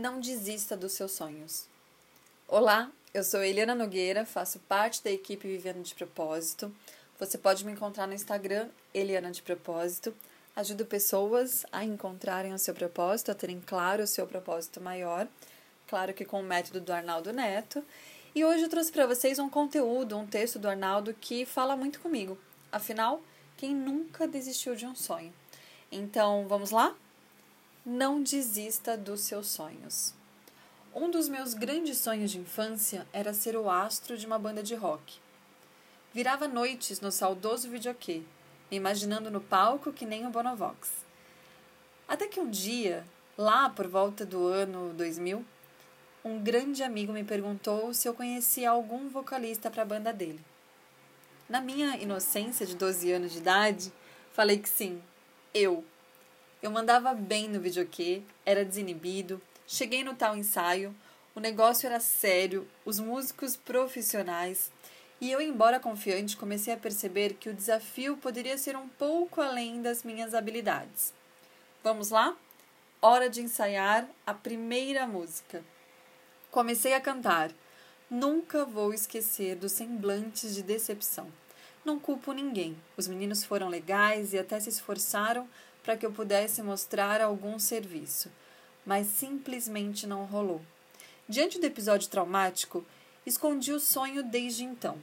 Não desista dos seus sonhos. Olá, eu sou Eliana Nogueira, faço parte da equipe Vivendo de Propósito. Você pode me encontrar no Instagram, Eliana de Propósito. Ajudo pessoas a encontrarem o seu propósito, a terem claro o seu propósito maior. Claro que com o método do Arnaldo Neto. E hoje eu trouxe para vocês um conteúdo, um texto do Arnaldo que fala muito comigo. Afinal, quem nunca desistiu de um sonho? Então, vamos lá? Não desista dos seus sonhos. Um dos meus grandes sonhos de infância era ser o astro de uma banda de rock. Virava noites no saudoso videokê, me imaginando no palco que nem o Bonovox. Até que um dia, lá por volta do ano 2000, um grande amigo me perguntou se eu conhecia algum vocalista para a banda dele. Na minha inocência de 12 anos de idade, falei que sim, eu. Eu mandava bem no videokê, era desinibido, cheguei no tal ensaio, o negócio era sério, os músicos profissionais, e eu, embora confiante, comecei a perceber que o desafio poderia ser um pouco além das minhas habilidades. Vamos lá? Hora de ensaiar a primeira música. Comecei a cantar. Nunca vou esquecer dos semblantes de decepção. Não culpo ninguém. Os meninos foram legais e até se esforçaram para que eu pudesse mostrar algum serviço, mas simplesmente não rolou. Diante do episódio traumático, escondi o sonho desde então.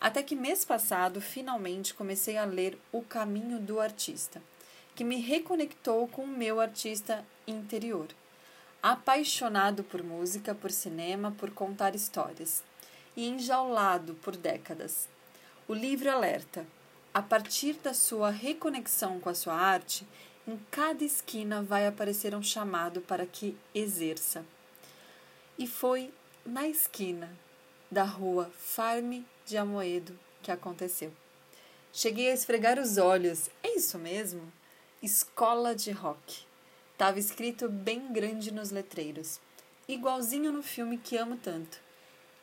Até que mês passado, finalmente comecei a ler O Caminho do Artista, que me reconectou com o meu artista interior. Apaixonado por música, por cinema, por contar histórias, e enjaulado por décadas. O livro alerta: a partir da sua reconexão com a sua arte, em cada esquina vai aparecer um chamado para que exerça. E foi na esquina da rua Farme de Amoedo que aconteceu. Cheguei a esfregar os olhos. É isso mesmo? Escola de Rock. Estava escrito bem grande nos letreiros, igualzinho no filme que amo tanto.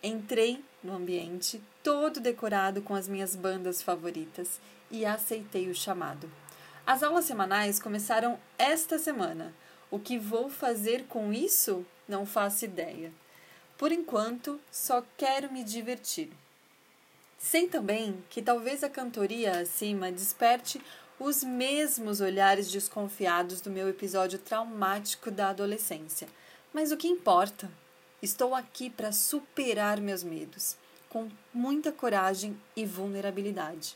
Entrei no ambiente, todo decorado com as minhas bandas favoritas, e aceitei o chamado. As aulas semanais começaram esta semana. O que vou fazer com isso? Não faço ideia. Por enquanto, só quero me divertir. Sei também que talvez a cantoria acima desperte os mesmos olhares desconfiados do meu episódio traumático da adolescência. Mas o que importa? Estou aqui para superar meus medos, com muita coragem e vulnerabilidade.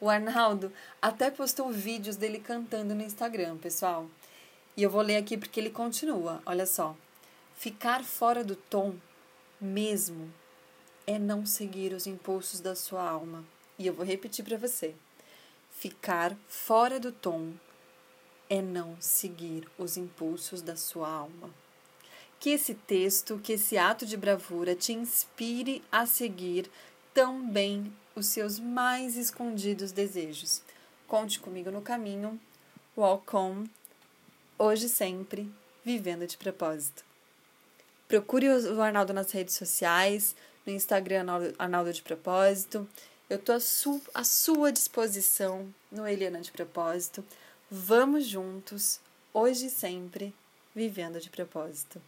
O Arnaldo até postou vídeos dele cantando no Instagram, pessoal. E eu vou ler aqui porque ele continua. Olha só. Ficar fora do tom, mesmo, é não seguir os impulsos da sua alma. E eu vou repetir para você. Ficar fora do tom é não seguir os impulsos da sua alma. Que esse texto, que esse ato de bravura te inspire a seguir também os seus mais escondidos desejos. Conte comigo no caminho. Walk on. Hoje sempre, vivendo de propósito. Procure o Arnaldo nas redes sociais, no Instagram Arnaldo de Propósito. Eu estou à, su à sua disposição no Eliana de Propósito. Vamos juntos, hoje e sempre, vivendo de propósito.